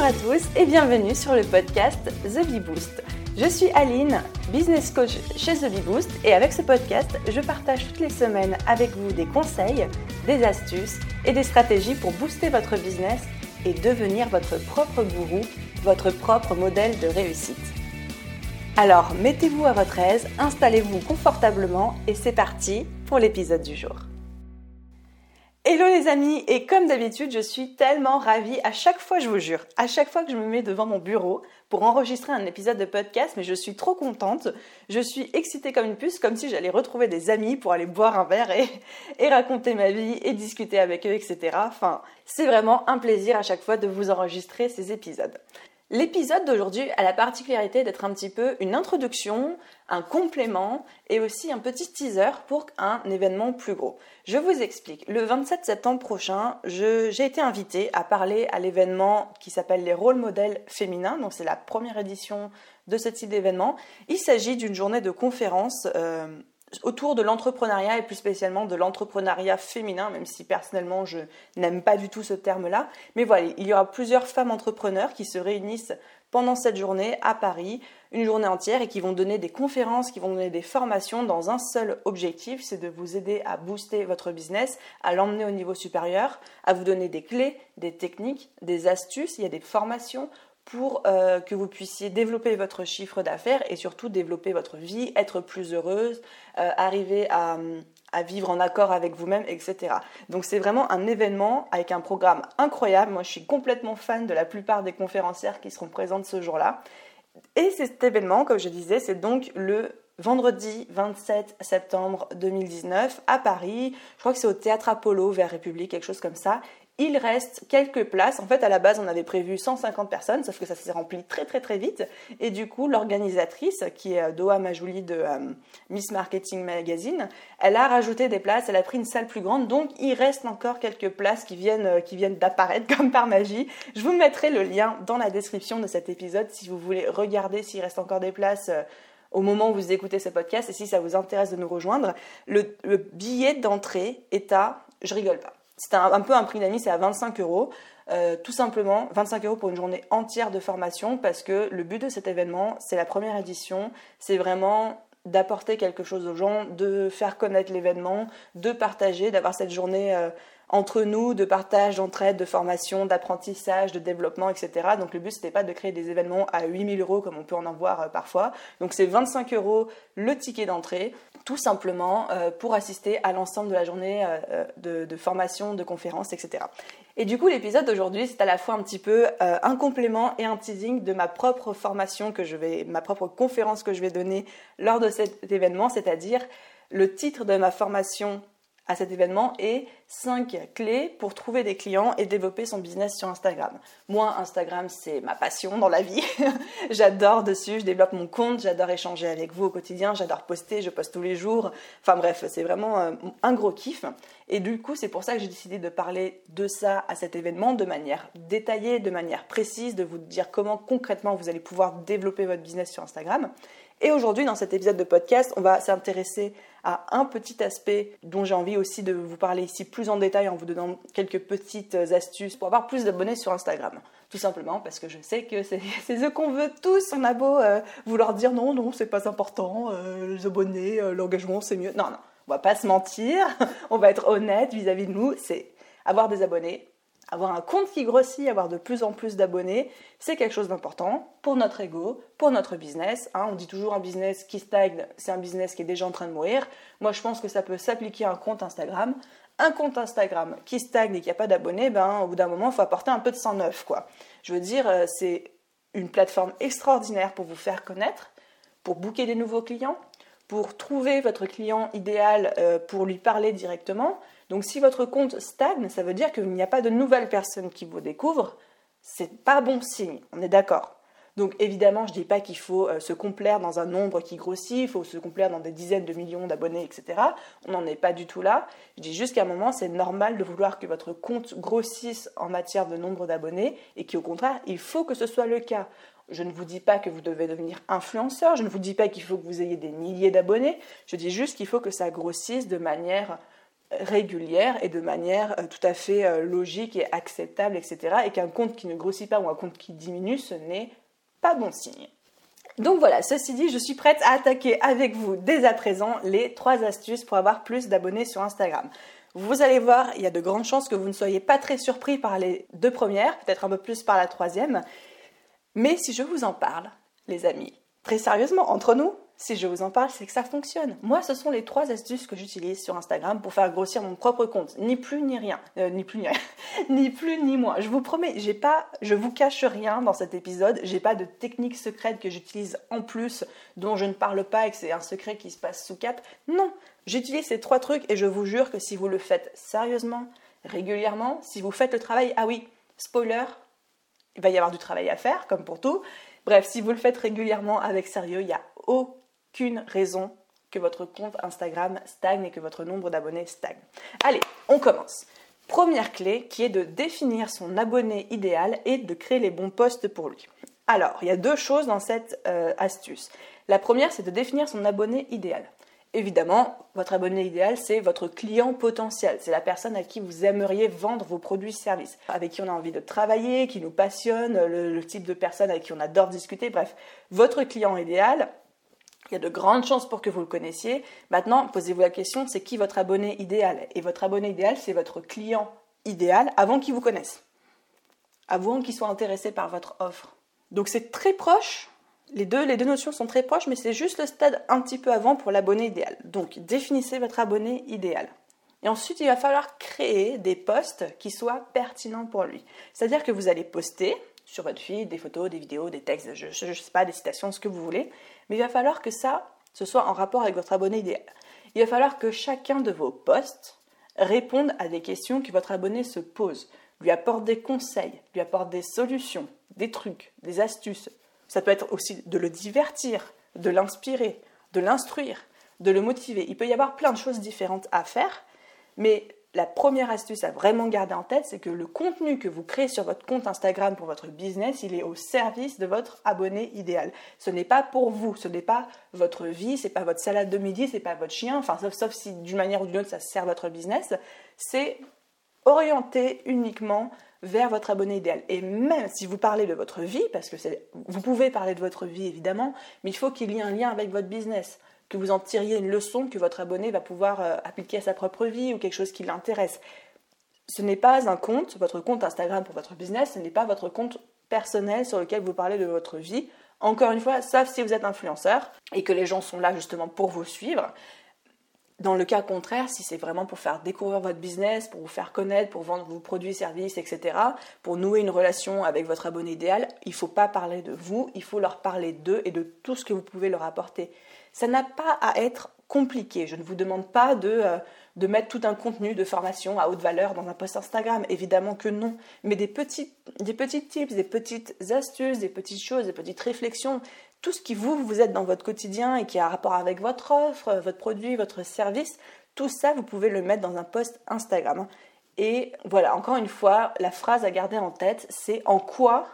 Bonjour à tous et bienvenue sur le podcast The Bee Boost. Je suis Aline, business coach chez The Bee Boost et avec ce podcast, je partage toutes les semaines avec vous des conseils, des astuces et des stratégies pour booster votre business et devenir votre propre gourou, votre propre modèle de réussite. Alors, mettez-vous à votre aise, installez-vous confortablement et c'est parti pour l'épisode du jour. Hello les amis et comme d'habitude je suis tellement ravie à chaque fois je vous jure, à chaque fois que je me mets devant mon bureau pour enregistrer un épisode de podcast mais je suis trop contente, je suis excitée comme une puce comme si j'allais retrouver des amis pour aller boire un verre et, raconter ma vie et discuter avec eux etc. Enfin c'est vraiment un plaisir à chaque fois de vous enregistrer ces épisodes. L'épisode d'aujourd'hui a la particularité d'être un petit peu une introduction, un complément et aussi un petit teaser pour un événement plus gros. Je vous explique. Le 27 septembre prochain, j'ai été invitée à parler à l'événement qui s'appelle les rôles modèles féminins. Donc c'est la première édition de ce type d'événement. Il s'agit d'une journée de conférence euh, autour de l'entrepreneuriat et plus spécialement de l'entrepreneuriat féminin, même si personnellement je n'aime pas du tout ce terme-là. Mais voilà, il y aura plusieurs femmes entrepreneurs qui se réunissent pendant cette journée à Paris, une journée entière, et qui vont donner des conférences, qui vont donner des formations dans un seul objectif, c'est de vous aider à booster votre business, à l'emmener au niveau supérieur, à vous donner des clés, des techniques, des astuces, il y a des formations pour euh, que vous puissiez développer votre chiffre d'affaires et surtout développer votre vie, être plus heureuse, euh, arriver à, vivre en accord avec vous-même, etc. Donc c'est vraiment un événement avec un programme incroyable. Moi je suis complètement fan de la plupart des conférencières qui seront présentes ce jour-là. Et cet événement, comme je disais, c'est donc le vendredi 27 septembre 2019 à Paris. Je crois que c'est au Théâtre Apollo vers République, quelque chose comme ça il reste quelques places. En fait, à la base, on avait prévu 150 personnes, sauf que ça s'est rempli très très très vite. Et du coup, l'organisatrice, qui est euh, Doha Majouli de euh, Miss Marketing Magazine, elle a rajouté des places, elle a pris une salle plus grande. Donc, il reste encore quelques places qui viennent, euh, qui viennent d'apparaître comme par magie. Je vous mettrai le lien dans la description de cet épisode si vous voulez regarder s'il reste encore des places au moment où vous écoutez ce podcast et si ça vous intéresse de nous rejoindre. Le, le billet d'entrée est à, je rigole pas, c'est un, peu un prix d'amis, c'est à 25 euros. Euh, tout simplement 25 euros pour une journée entière de formation parce que le but de cet événement, c'est la première édition, c'est vraiment d'apporter quelque chose aux gens, de faire connaître l'événement, de partager, d'avoir cette journée euh, entre nous, de partage, d'entraide, de formation, d'apprentissage, de développement, etc. Donc le but, c'était pas de créer des événements à 8000 euros comme on peut en avoir euh, parfois. Donc c'est 25 euros le ticket d'entrée, tout simplement euh, pour assister à l'ensemble de la journée euh, de, formation, de conférences, etc. Et du coup, l'épisode d'aujourd'hui, c'est à la fois un petit peu un complément et un teasing de ma propre formation que je vais, ma propre conférence que je vais donner lors de cet événement, c'est-à-dire le titre de ma formation à cet événement et 5 clés pour trouver des clients et développer son business sur Instagram. Moi, Instagram, c'est ma passion dans la vie. j'adore dessus, je développe mon compte, j'adore échanger avec vous au quotidien, j'adore poster, je poste tous les jours. Enfin bref, c'est vraiment euh, un gros kiff. Et du coup, c'est pour ça que j'ai décidé de parler de ça à cet événement de manière détaillée, de manière précise, de vous dire comment concrètement vous allez pouvoir développer votre business sur Instagram. Et aujourd'hui, dans cet épisode de podcast, on va s'intéresser à un petit aspect dont j'ai envie aussi de vous parler ici plus en détail en vous donnant quelques petites astuces pour avoir plus d'abonnés sur Instagram. Tout simplement parce que je sais que c'est ce qu'on veut tous. On a beau euh, vouloir dire non, non, c'est pas important, euh, les abonnés, euh, l'engagement, c'est mieux. Non, non, on va pas se mentir, on va être honnête vis-à-vis -vis de nous. C'est avoir des abonnés, avoir un compte qui grossit, avoir de plus en plus d'abonnés, c'est quelque chose d'important pour notre ego, pour notre business. Hein. On dit toujours un business qui stagne, c'est un business qui est déjà en train de mourir. Moi, je pense que ça peut s'appliquer à un compte Instagram. Un compte Instagram qui stagne et qui n'a pas d'abonnés, ben, au bout d'un moment, il faut apporter un peu de sang neuf. Quoi. Je veux dire, euh, c'est une plateforme extraordinaire pour vous faire connaître, pour booker des nouveaux clients, pour trouver votre client idéal euh, pour lui parler directement. Donc si votre compte stagne, ça veut dire qu'il n'y a pas de nouvelles personnes qui vous découvrent. C'est pas bon signe, on est d'accord. Donc évidemment, je ne dis pas qu'il faut euh, se complaire dans un nombre qui grossit, il faut se complaire dans des dizaines de millions d'abonnés, etc. On n'en est pas du tout là. Je dis juste qu'à un moment, c'est normal de vouloir que votre compte grossisse en matière de nombre d'abonnés et qu'au contraire, il faut que ce soit le cas. Je ne vous dis pas que vous devez devenir influenceur, je ne vous dis pas qu'il faut que vous ayez des milliers d'abonnés, je dis juste qu'il faut que ça grossisse de manière régulière et de manière euh, tout à fait euh, logique et acceptable, etc. Et qu'un compte qui ne grossit pas ou un compte qui diminue, ce n'est pas bon signe. Donc voilà, ceci dit, je suis prête à attaquer avec vous dès à présent les trois astuces pour avoir plus d'abonnés sur Instagram. Vous allez voir, il y a de grandes chances que vous ne soyez pas très surpris par les deux premières, peut-être un peu plus par la troisième. Mais si je vous en parle, les amis, très sérieusement, entre nous, si je vous en parle, c'est que ça fonctionne. Moi, ce sont les trois astuces que j'utilise sur Instagram pour faire grossir mon propre compte. Ni plus ni rien. Euh, ni plus ni rien. ni plus ni moins. Je vous promets, j'ai pas, je vous cache rien dans cet épisode. J'ai pas de technique secrète que j'utilise en plus, dont je ne parle pas et que c'est un secret qui se passe sous cap. Non. J'utilise ces trois trucs et je vous jure que si vous le faites sérieusement, régulièrement, si vous faites le travail, ah oui, spoiler, il va y avoir du travail à faire, comme pour tout. Bref, si vous le faites régulièrement avec sérieux, il n'y a aucun qu'une raison que votre compte Instagram stagne et que votre nombre d'abonnés stagne. Allez, on commence. Première clé qui est de définir son abonné idéal et de créer les bons posts pour lui. Alors, il y a deux choses dans cette euh, astuce. La première, c'est de définir son abonné idéal. Évidemment, votre abonné idéal, c'est votre client potentiel. C'est la personne à qui vous aimeriez vendre vos produits-services, avec qui on a envie de travailler, qui nous passionne, le type de personne avec qui on adore discuter. Bref, votre client idéal, il y a de grandes chances pour que vous le connaissiez. Maintenant, posez-vous la question, c'est qui votre abonné idéal? Et votre abonné idéal, c'est votre client idéal avant qu'il vous connaisse, avant qu'il soit intéressé par votre offre. Donc c'est très proche. Les deux, les deux notions sont très proches, mais c'est juste le stade un petit peu avant pour l'abonné idéal. Donc définissez votre abonné idéal. Et ensuite, il va falloir créer des posts qui soient pertinents pour lui. C'est-à-dire que vous allez poster sur votre feed des photos, des vidéos, des textes, je ne sais pas, des citations, ce que vous voulez, mais il va falloir que ça, ce soit en rapport avec votre abonné idéal. Il va falloir que chacun de vos posts réponde à des questions que votre abonné se pose, lui apporte des conseils, lui apporte des solutions, des trucs, des astuces. Ça peut être aussi de le divertir, de l'inspirer, de l'instruire, de le motiver. Il peut y avoir plein de choses différentes à faire, mais la première astuce à vraiment garder en tête, c'est que le contenu que vous créez sur votre compte Instagram pour votre business, il est au service de votre abonné idéal. Ce n'est pas pour vous, ce n'est pas votre vie, ce n'est pas votre salade de midi, ce n'est pas votre chien, enfin sauf, si d'une manière ou d'une autre ça sert votre business. C'est orienté uniquement vers votre abonné idéal. Et même si vous parlez de votre vie, parce que vous pouvez parler de votre vie évidemment, mais il faut qu'il y ait un lien avec votre business que vous en tiriez une leçon que votre abonné va pouvoir euh, appliquer à sa propre vie ou quelque chose qui l'intéresse. Ce n'est pas un compte, votre compte Instagram pour votre business, ce n'est pas votre compte personnel sur lequel vous parlez de votre vie. Encore une fois, sauf si vous êtes influenceur et que les gens sont là justement pour vous suivre. Dans le cas contraire, si c'est vraiment pour faire découvrir votre business, pour vous faire connaître, pour vendre vos produits, services, etc., pour nouer une relation avec votre abonné idéal, il ne faut pas parler de vous, il faut leur parler d'eux et de tout ce que vous pouvez leur apporter. Ça n'a pas à être compliqué. Je ne vous demande pas de, euh, de, mettre tout un contenu de formation à haute valeur dans un post Instagram. Évidemment que non. Mais des petits, des petits tips, des petites astuces, des petites choses, des petites réflexions, tout ce qui vous, vous êtes dans votre quotidien et qui a rapport avec votre offre, votre produit, votre service, tout ça, vous pouvez le mettre dans un post Instagram. Et voilà, encore une fois, la phrase à garder en tête, c'est en quoi,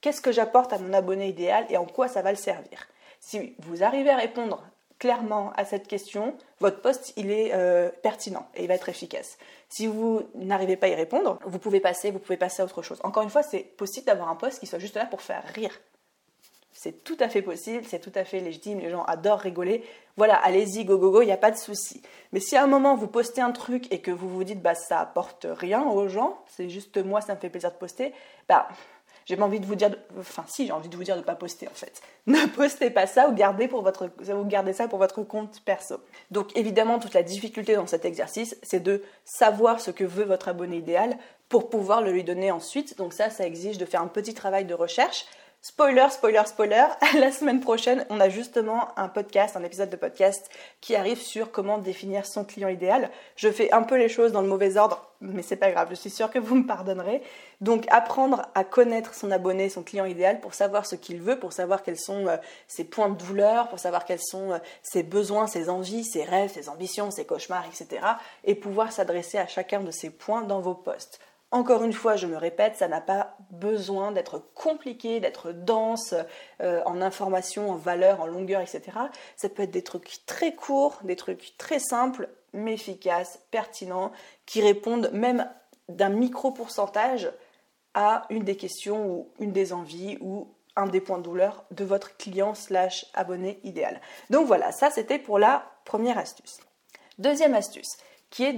qu'est-ce que j'apporte à mon abonné idéal et en quoi ça va le servir. Si vous arrivez à répondre clairement à cette question, votre poste il est euh, pertinent et il va être efficace. Si vous n'arrivez pas à y répondre, vous pouvez passer, vous pouvez passer à autre chose. Encore une fois, c'est possible d'avoir un poste qui soit juste là pour faire rire. C'est tout à fait possible, c'est tout à fait légitime, les gens adorent rigoler. Voilà, allez-y, go go go, il n'y a pas de souci. Mais si à un moment vous postez un truc et que vous vous dites bah ça apporte rien aux gens, c'est juste moi ça me fait plaisir de poster, bah j'ai pas envie de vous dire, enfin si, j'ai envie de vous dire de pas poster en fait. Ne postez pas ça ou gardez, vous gardez ça pour votre compte perso. Donc évidemment, toute la difficulté dans cet exercice, c'est de savoir ce que veut votre abonné idéal pour pouvoir le lui donner ensuite. Donc ça, ça exige de faire un petit travail de recherche Spoiler, spoiler, spoiler, la semaine prochaine, on a justement un podcast, un épisode de podcast qui arrive sur comment définir son client idéal. Je fais un peu les choses dans le mauvais ordre, mais c'est pas grave, je suis sûre que vous me pardonnerez. Donc apprendre à connaître son abonné, son client idéal pour savoir ce qu'il veut, pour savoir quels sont euh, ses points de douleur, pour savoir quels sont euh, ses besoins, ses envies, ses rêves, ses ambitions, ses cauchemars, etc. Et pouvoir s'adresser à chacun de ces points dans vos posts. Encore une fois, je me répète, ça n'a pas besoin d'être compliqué, d'être dense euh, en information, en valeur, en longueur, etc. Ça peut être des trucs très courts, des trucs très simples, mais efficaces, pertinents, qui répondent même d'un micro pourcentage à une des questions ou une des envies ou un des points de douleur de votre client slash abonné idéal. Donc voilà, ça c'était pour la première astuce. Deuxième astuce, qui est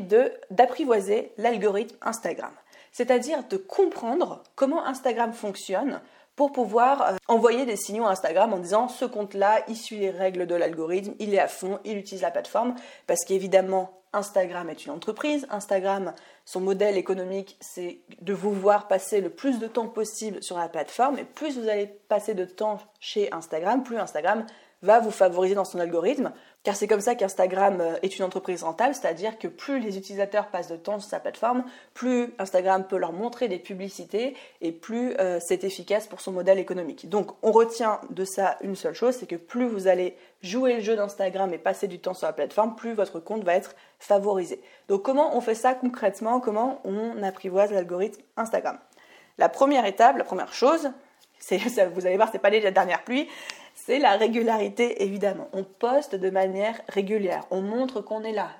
d'apprivoiser l'algorithme Instagram. C'est-à-dire de comprendre comment Instagram fonctionne pour pouvoir euh, envoyer des signaux à Instagram en disant ce compte-là, il suit les règles de l'algorithme, il est à fond, il utilise la plateforme, parce qu'évidemment, Instagram est une entreprise. Instagram, son modèle économique, c'est de vous voir passer le plus de temps possible sur la plateforme. Et plus vous allez passer de temps chez Instagram, plus Instagram va vous favoriser dans son algorithme, car c'est comme ça qu'Instagram euh, est une entreprise rentable, c'est-à-dire que plus les utilisateurs passent de temps sur sa plateforme, plus Instagram peut leur montrer des publicités et plus euh, c'est efficace pour son modèle économique. Donc on retient de ça une seule chose, c'est que plus vous allez jouer le jeu d'Instagram et passer du temps sur la plateforme, plus votre compte va être favorisé. Donc comment on fait ça concrètement? Comment on apprivoise l'algorithme Instagram? La première étape, la première chose, vous allez voir, c'est pas les dernières pluies, c'est la régularité évidemment. On poste de manière régulière, on montre qu'on est là.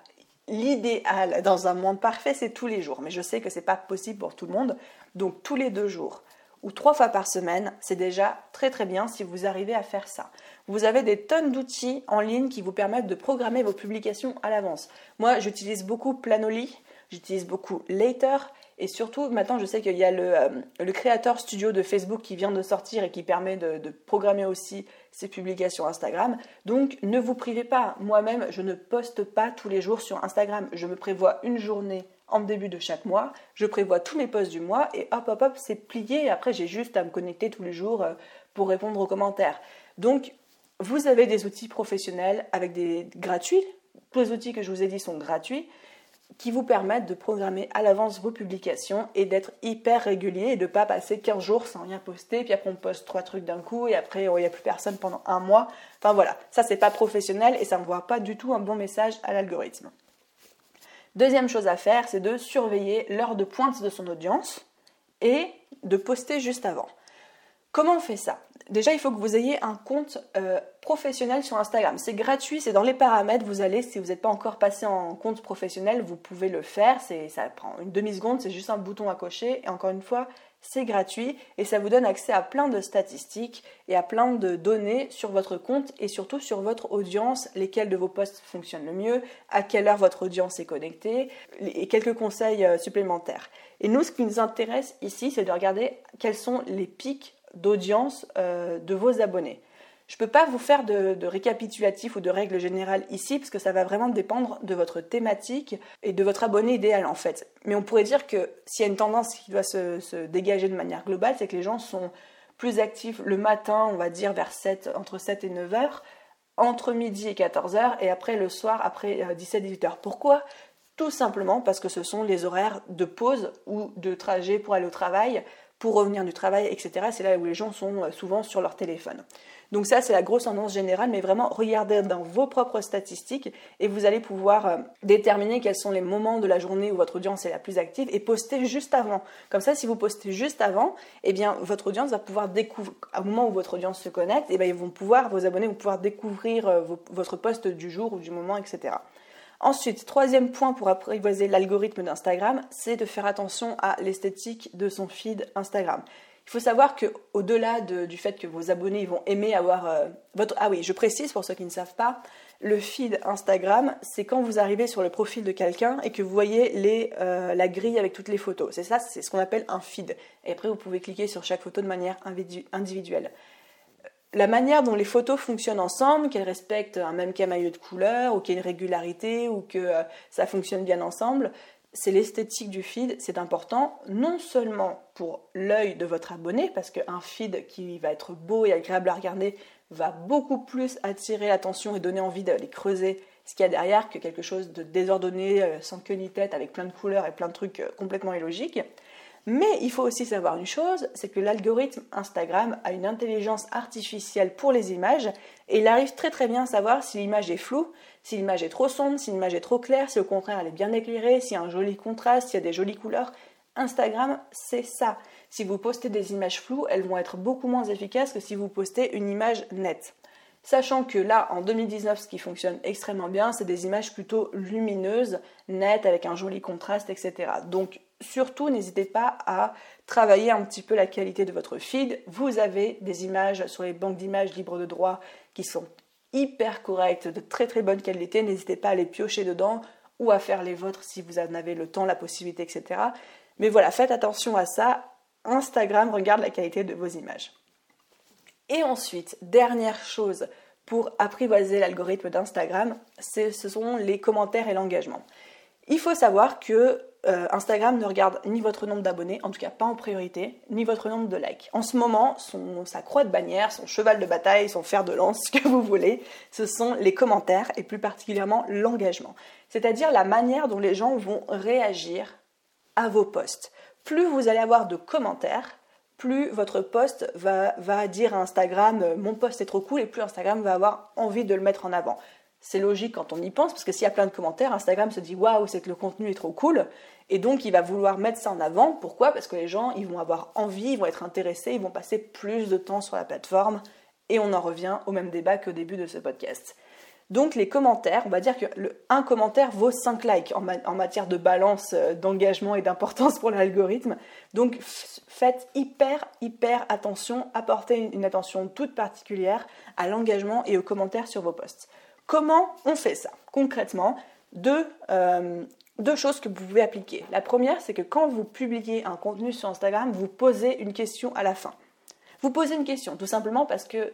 L'idéal dans un monde parfait, c'est tous les jours, mais je sais que c'est pas possible pour tout le monde. Donc tous les deux jours ou trois fois par semaine, c'est déjà très très bien si vous arrivez à faire ça. Vous avez des tonnes d'outils en ligne qui vous permettent de programmer vos publications à l'avance. Moi, j'utilise beaucoup Planoly, j'utilise beaucoup Later et surtout, maintenant, je sais qu'il y a le, euh, le, créateur studio de Facebook qui vient de sortir et qui permet de, programmer aussi ses publications Instagram. Donc, ne vous privez pas. Moi-même, je ne poste pas tous les jours sur Instagram. Je me prévois une journée en début de chaque mois. Je prévois tous mes posts du mois et hop, hop, hop, c'est plié. Après, j'ai juste à me connecter tous les jours euh, pour répondre aux commentaires. Donc, vous avez des outils professionnels avec des gratuits. Tous les outils que je vous ai dit sont gratuits qui vous permettent de programmer à l'avance vos publications et d'être hyper régulier et de ne pas passer 15 jours sans rien poster, puis après on poste trois trucs d'un coup et après oh, il n'y a plus personne pendant un mois. Enfin voilà, ça c'est pas professionnel et ça ne voit pas du tout un bon message à l'algorithme. Deuxième chose à faire, c'est de surveiller l'heure de pointe de son audience et de poster juste avant. Comment on fait ça? Déjà, il faut que vous ayez un compte euh, professionnel sur Instagram. C'est gratuit, c'est dans les paramètres. Vous allez, si vous n'êtes pas encore passé en compte professionnel, vous pouvez le faire. Ça prend une demi-seconde, c'est juste un bouton à cocher. Et encore une fois, c'est gratuit et ça vous donne accès à plein de statistiques et à plein de données sur votre compte et surtout sur votre audience, lesquels de vos posts fonctionnent le mieux, à quelle heure votre audience est connectée et quelques conseils euh, supplémentaires. Et nous, ce qui nous intéresse ici, c'est de regarder quels sont les pics d'audience euh, de vos abonnés. Je ne peux pas vous faire de, récapitulatif ou de règles générales ici, parce que ça va vraiment dépendre de votre thématique et de votre abonné idéal en fait. Mais on pourrait dire que s'il y a une tendance qui doit se, dégager de manière globale, c'est que les gens sont plus actifs le matin, on va dire vers 7, entre 7 et 9 heures, entre midi et 14 heures, et après le soir, après 17-18 euh, heures. Pourquoi? Tout simplement parce que ce sont les horaires de pause ou de trajet pour aller au travail pour revenir du travail, etc. C'est là où les gens sont euh, souvent sur leur téléphone. Donc ça, c'est la grosse tendance générale, mais vraiment regardez dans vos propres statistiques et vous allez pouvoir euh, déterminer quels sont les moments de la journée où votre audience est la plus active et poster juste avant. Comme ça, si vous postez juste avant, eh bien, votre audience va pouvoir découvrir, au moment où votre audience se connecte, eh bien, ils vont pouvoir, vos abonnés vont pouvoir découvrir euh, votre poste du jour ou du moment, etc. Ensuite, troisième point pour apprivoiser l'algorithme d'Instagram, c'est de faire attention à l'esthétique de son feed Instagram. Il faut savoir que au-delà du fait que vos abonnés vont aimer avoir euh, votre ah oui, je précise pour ceux qui ne savent pas, le feed Instagram, c'est quand vous arrivez sur le profil de quelqu'un et que vous voyez euh, la grille avec toutes les photos. C'est ça, c'est ce qu'on appelle un feed. Et après, vous pouvez cliquer sur chaque photo de manière individuelle la manière dont les photos fonctionnent ensemble, qu'elles respectent un même camailleux de couleur, ou qu'il y ait une régularité, ou que euh, ça fonctionne bien ensemble, c'est l'esthétique du feed, c'est important non seulement pour l'œil de votre abonné, parce qu'un feed qui va être beau et agréable à regarder va beaucoup plus attirer l'attention et donner envie d'aller creuser ce qu'il y a derrière que quelque chose de désordonné, euh, sans queue ni tête, avec plein de couleurs et plein de trucs euh, complètement illogiques. Mais il faut aussi savoir une chose, c'est que l'algorithme Instagram a une intelligence artificielle pour les images et il arrive très très bien à savoir si l'image est floue, si l'image est trop sombre, si l'image est trop claire, si au contraire elle est bien éclairée, s'il y a un joli contraste, s'il y a des jolies couleurs. Instagram, c'est ça. Si vous postez des images floues, elles vont être beaucoup moins efficaces que si vous postez une image nette. Sachant que là, en 2019, ce qui fonctionne extrêmement bien, c'est des images plutôt lumineuses, nettes, avec un joli contraste, etc. Donc surtout, n'hésitez pas à travailler un petit peu la qualité de votre feed. Vous avez des images sur les banques d'images libres de droit qui sont hyper correctes, de très très bonne qualité. N'hésitez pas à les piocher dedans ou à faire les vôtres si vous en avez le temps, la possibilité, etc. Mais voilà, faites attention à ça. Instagram regarde la qualité de vos images. Et ensuite, dernière chose pour apprivoiser l'algorithme d'Instagram, ce sont les commentaires et l'engagement. Il faut savoir que euh, Instagram ne regarde ni votre nombre d'abonnés, en tout cas pas en priorité, ni votre nombre de likes. En ce moment, sa croix de bannière, son cheval de bataille, son fer de lance, ce que vous voulez, ce sont les commentaires et plus particulièrement l'engagement. C'est-à-dire la manière dont les gens vont réagir à vos posts. Plus vous allez avoir de commentaires, plus votre post va, va dire à Instagram euh, mon post est trop cool et plus Instagram va avoir envie de le mettre en avant. C'est logique quand on y pense parce que s'il y a plein de commentaires, Instagram se dit waouh, c'est que le contenu est trop cool et donc il va vouloir mettre ça en avant. Pourquoi? Parce que les gens ils vont avoir envie, ils vont être intéressés, ils vont passer plus de temps sur la plateforme et on en revient au même débat qu'au début de ce podcast. Donc les commentaires, on va dire que commentaire vaut 5 likes en, matière de balance, euh, d'engagement et d'importance pour l'algorithme. Donc faites hyper, hyper attention, apportez une, attention toute particulière à l'engagement et aux commentaires sur vos posts. Comment on fait ça Concrètement, deux, euh, deux choses que vous pouvez appliquer. La première, c'est que quand vous publiez un contenu sur Instagram, vous posez une question à la fin. Vous posez une question, tout simplement parce que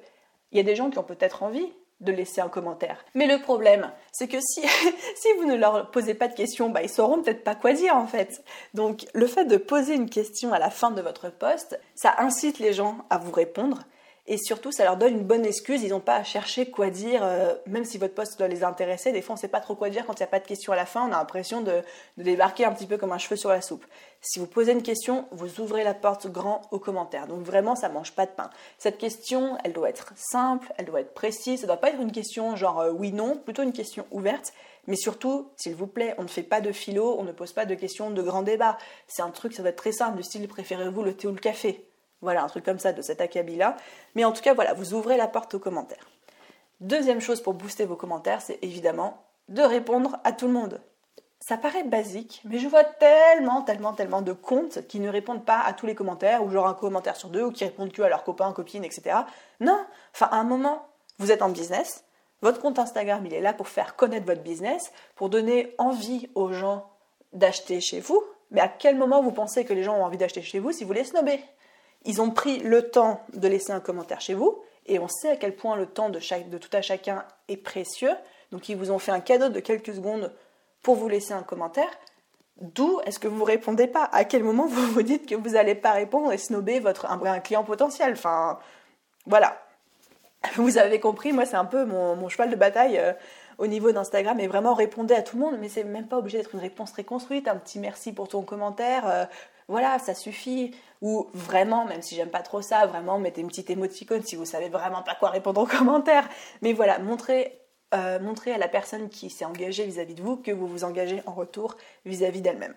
il y a des gens qui ont peut-être envie de laisser un commentaire. Mais le problème, c'est que si, si vous ne leur posez pas de questions, bah, ils sauront peut-être pas quoi dire en fait. Donc le fait de poser une question à la fin de votre poste, ça incite les gens à vous répondre et surtout ça leur donne une bonne excuse, ils n'ont pas à chercher quoi dire, euh, même si votre poste doit les intéresser, des fois on ne sait pas trop quoi dire quand il n'y a pas de question à la fin, on a l'impression de, débarquer un petit peu comme un cheveu sur la soupe. Si vous posez une question, vous ouvrez la porte grand aux commentaires, donc vraiment ça mange pas de pain. Cette question, elle doit être simple, elle doit être précise, ça ne doit pas être une question genre euh, oui-non, plutôt une question ouverte, mais surtout, s'il vous plaît, on ne fait pas de philo, on ne pose pas de questions de grand débat. C'est un truc, ça doit être très simple, du style préférez-vous le thé ou le café? Voilà, un truc comme ça de cet acabit-là. Mais en tout cas, voilà, vous ouvrez la porte aux commentaires. Deuxième chose pour booster vos commentaires, c'est évidemment de répondre à tout le monde. Ça paraît basique, mais je vois tellement, tellement, tellement de comptes qui ne répondent pas à tous les commentaires, ou genre un commentaire sur deux, ou qui répondent que à leurs copains, copines, etc. Non, enfin, à un moment, vous êtes en business, votre compte Instagram, il est là pour faire connaître votre business, pour donner envie aux gens d'acheter chez vous. Mais à quel moment vous pensez que les gens ont envie d'acheter chez vous si vous les snobez? Ils ont pris le temps de laisser un commentaire chez vous, et on sait à quel point le temps de, tout à chacun est précieux. Donc ils vous ont fait un cadeau de quelques secondes pour vous laisser un commentaire. D'où est-ce que vous ne répondez pas? À quel moment vous vous dites que vous n'allez pas répondre et snober votre, un, client potentiel? Enfin, voilà. Vous avez compris, moi c'est un peu mon, cheval de bataille euh, au niveau d'Instagram et vraiment répondez à tout le monde, mais c'est même pas obligé d'être une réponse très construite, un petit merci pour ton commentaire, euh, voilà, ça suffit. Ou vraiment, même si j'aime pas trop ça, vraiment mettez une petite émoticône si vous savez vraiment pas quoi répondre aux commentaires. Mais voilà, montrez, euh, à la personne qui s'est engagée vis-à-vis de vous que vous vous engagez en retour vis-à-vis d'elle-même.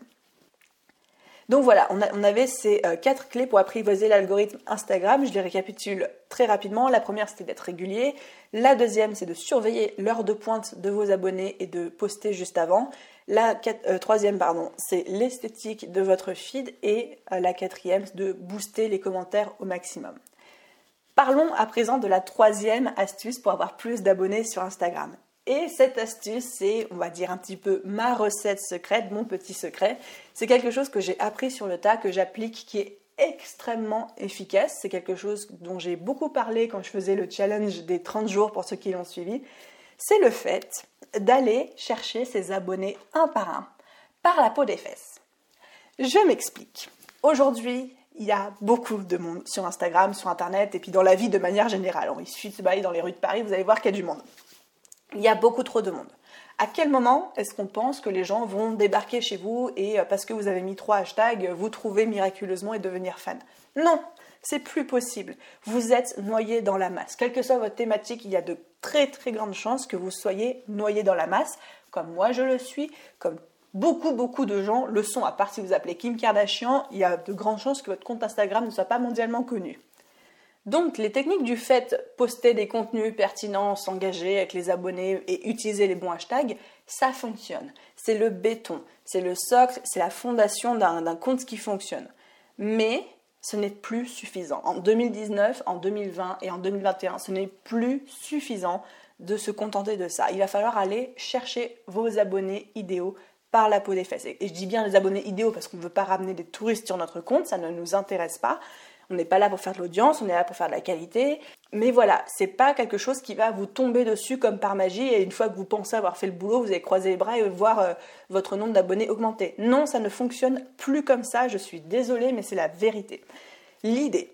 Donc voilà, on, avait ces euh, quatre clés pour apprivoiser l'algorithme Instagram. Je les récapitule très rapidement. La première, c'était d'être régulier. La deuxième, c'est de surveiller l'heure de pointe de vos abonnés et de poster juste avant. La euh, troisième, pardon, c'est l'esthétique de votre feed. Et euh, la quatrième, de booster les commentaires au maximum. Parlons à présent de la troisième astuce pour avoir plus d'abonnés sur Instagram. Et cette astuce, c'est, on va dire un petit peu ma recette secrète, mon petit secret. C'est quelque chose que j'ai appris sur le tas, que j'applique, qui est extrêmement efficace. C'est quelque chose dont j'ai beaucoup parlé quand je faisais le challenge des 30 jours pour ceux qui l'ont suivi c'est le fait d'aller chercher ses abonnés un par un, par la peau des fesses. Je m'explique. Aujourd'hui, il y a beaucoup de monde sur Instagram, sur Internet et puis dans la vie de manière générale. il suffit de se balader dans les rues de Paris, vous allez voir qu'il y a du monde. Il y a beaucoup trop de monde. À quel moment est-ce qu'on pense que les gens vont débarquer chez vous et euh, parce que vous avez mis trois hashtags, vous trouver miraculeusement et devenir fan? Non, c'est plus possible. Vous êtes noyé dans la masse. Quelle que soit votre thématique, il y a de très très grandes chances que vous soyez noyé dans la masse, comme moi je le suis, comme beaucoup beaucoup de gens le sont. À part si vous appelez Kim Kardashian, il y a de grandes chances que votre compte Instagram ne soit pas mondialement connu. Donc les techniques du fait poster des contenus pertinents, s'engager avec les abonnés et utiliser les bons hashtags, ça fonctionne. C'est le béton, c'est le socle, c'est la fondation d'un compte qui fonctionne. Mais ce n'est plus suffisant. En 2019, en 2020 et en 2021, ce n'est plus suffisant de se contenter de ça. Il va falloir aller chercher vos abonnés idéaux par la peau des fesses. Et je dis bien les abonnés idéaux parce qu'on ne veut pas ramener des touristes sur notre compte, ça ne nous intéresse pas. On n'est pas là pour faire de l'audience, on est là pour faire de la qualité. Mais voilà, c'est pas quelque chose qui va vous tomber dessus comme par magie et une fois que vous pensez avoir fait le boulot, vous allez croiser les bras et voir euh, votre nombre d'abonnés augmenter. Non, ça ne fonctionne plus comme ça, je suis désolée, mais c'est la vérité. L'idée,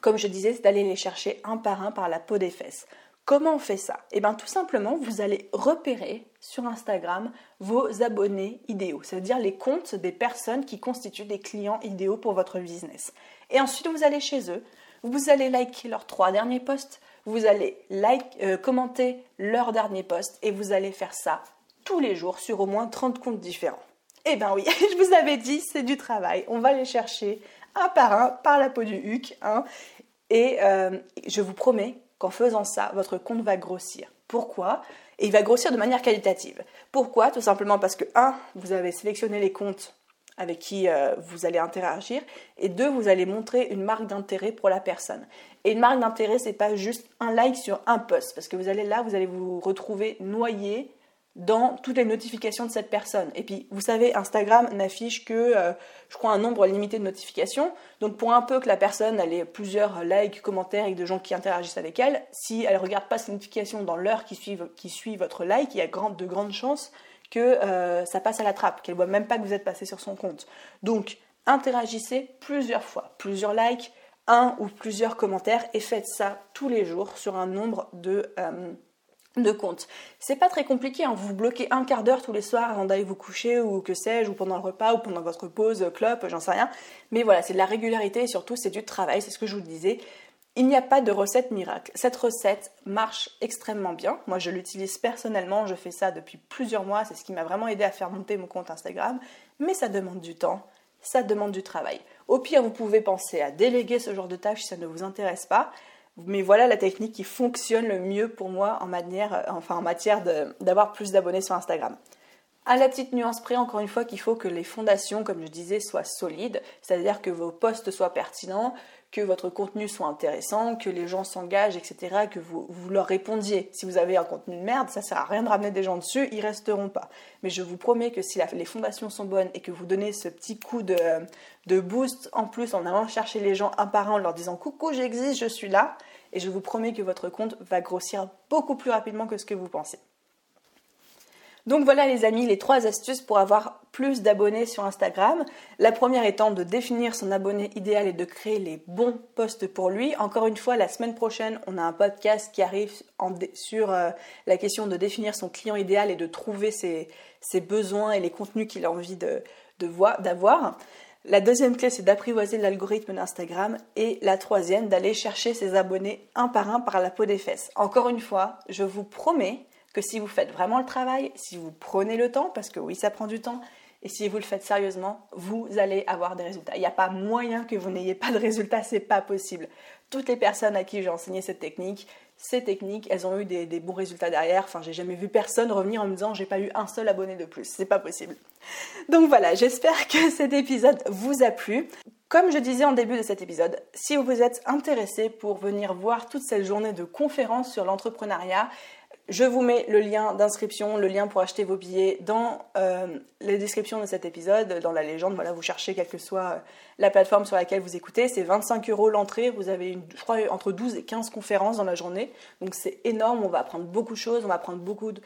comme je disais, c'est d'aller les chercher un par un par la peau des fesses. Comment on fait ça? Eh bien tout simplement, vous allez repérer sur Instagram vos abonnés idéaux, c'est-à-dire les comptes des personnes qui constituent des clients idéaux pour votre business. Et ensuite, vous allez chez eux, vous allez liker leurs trois derniers posts, vous allez like, euh, commenter leurs derniers posts et vous allez faire ça tous les jours sur au moins 30 comptes différents. Eh bien oui, je vous avais dit, c'est du travail. On va les chercher un par un, par la peau du huc. Hein, et euh, je vous promets qu'en faisant ça, votre compte va grossir. Pourquoi? Et il va grossir de manière qualitative. Pourquoi? Tout simplement parce que, un, vous avez sélectionné les comptes avec qui euh, vous allez interagir, et deux, vous allez montrer une marque d'intérêt pour la personne. Et une marque d'intérêt, c'est pas juste un like sur un post, parce que vous allez là, vous allez vous retrouver noyé dans toutes les notifications de cette personne. Et puis, vous savez, Instagram n'affiche que, euh, je crois, un nombre limité de notifications. Donc, pour un peu que la personne ait plusieurs likes, commentaires et de gens qui interagissent avec elle, si elle ne regarde pas ces notifications dans l'heure qui suit, votre like, il y a de grandes chances que euh, ça passe à la trappe, qu'elle voit même pas que vous êtes passé sur son compte. Donc, interagissez plusieurs fois, plusieurs likes, un ou plusieurs commentaires et faites ça tous les jours sur un nombre de, euh, de comptes. C'est pas très compliqué, hein. vous bloquez un quart d'heure tous les soirs avant d'aller vous coucher ou que sais-je, ou pendant le repas ou pendant votre pause, clope, j'en sais rien. Mais voilà, c'est de la régularité et surtout c'est du travail, c'est ce que je vous disais. Il n'y a pas de recette miracle. Cette recette marche extrêmement bien. Moi, je l'utilise personnellement. Je fais ça depuis plusieurs mois. C'est ce qui m'a vraiment aidé à faire monter mon compte Instagram. Mais ça demande du temps. Ça demande du travail. Au pire, vous pouvez penser à déléguer ce genre de tâches si ça ne vous intéresse pas. Mais voilà la technique qui fonctionne le mieux pour moi en, en matière d'avoir plus d'abonnés sur Instagram. À la petite nuance près, encore une fois, qu'il faut que les fondations, comme je disais, soient solides, c'est-à-dire que vos posts soient pertinents, que votre contenu soit intéressant, que les gens s'engagent, etc., que vous, leur répondiez. Si vous avez un contenu de merde, ça sert à rien de ramener des gens dessus, ils resteront pas. Mais je vous promets que si les fondations sont bonnes et que vous donnez ce petit coup de, de boost en plus en allant chercher les gens un par un en leur disant coucou, j'existe, je suis là, et je vous promets que votre compte va grossir beaucoup plus rapidement que ce que vous pensez. Donc voilà les amis, les trois astuces pour avoir plus d'abonnés sur Instagram. La première étant de définir son abonné idéal et de créer les bons posts pour lui. Encore une fois, la semaine prochaine, on a un podcast qui arrive sur euh, la question de définir son client idéal et de trouver ses, besoins et les contenus qu'il a envie d'avoir. La deuxième clé, c'est d'apprivoiser l'algorithme d'Instagram. Et la troisième, d'aller chercher ses abonnés un par un par la peau des fesses. Encore une fois, je vous promets que si vous faites vraiment le travail, si vous prenez le temps, parce que oui, ça prend du temps, et si vous le faites sérieusement, vous allez avoir des résultats. Il n'y a pas moyen que vous n'ayez pas de résultats, c'est pas possible. Toutes les personnes à qui j'ai enseigné cette technique, ces techniques, elles ont eu des, bons résultats derrière. Enfin, j'ai jamais vu personne revenir en me disant j'ai pas eu un seul abonné de plus. C'est pas possible. Donc voilà, j'espère que cet épisode vous a plu. Comme je disais en début de cet épisode, si vous êtes intéressé pour venir voir toute cette journée de conférences sur l'entrepreneuriat, je vous mets le lien d'inscription, le lien pour acheter vos billets dans euh, les descriptions de cet épisode, dans la légende. Voilà, vous cherchez quelle que soit euh, la plateforme sur laquelle vous écoutez. C'est 25 euros l'entrée. Vous avez, je crois, entre 12 et 15 conférences dans la journée. Donc c'est énorme. On va apprendre beaucoup de choses. On va apprendre beaucoup de,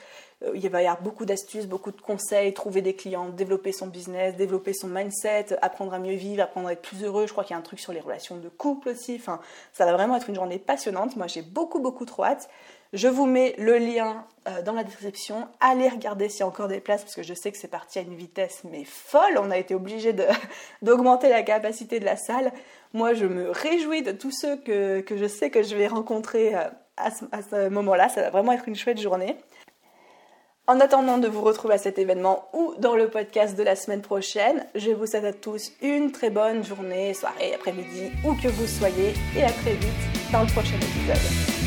euh, il va y avoir beaucoup d'astuces, beaucoup de conseils, trouver des clients, développer son business, développer son mindset, apprendre à mieux vivre, apprendre à être plus heureux. Je crois qu'il y a un truc sur les relations de couple aussi. Enfin, ça va vraiment être une journée passionnante. Moi, j'ai beaucoup, beaucoup trop hâte. Je vous mets le lien euh, dans la description. Allez regarder s'il y a encore des places parce que je sais que c'est parti à une vitesse mais folle. On a été obligé d'augmenter la capacité de la salle. Moi, je me réjouis de tous ceux que, je sais que je vais rencontrer euh, à ce, moment-là. Ça va vraiment être une chouette journée. En attendant de vous retrouver à cet événement ou dans le podcast de la semaine prochaine, je vous souhaite à tous une très bonne journée, soirée, après-midi, où que vous soyez, et à très vite dans le prochain épisode.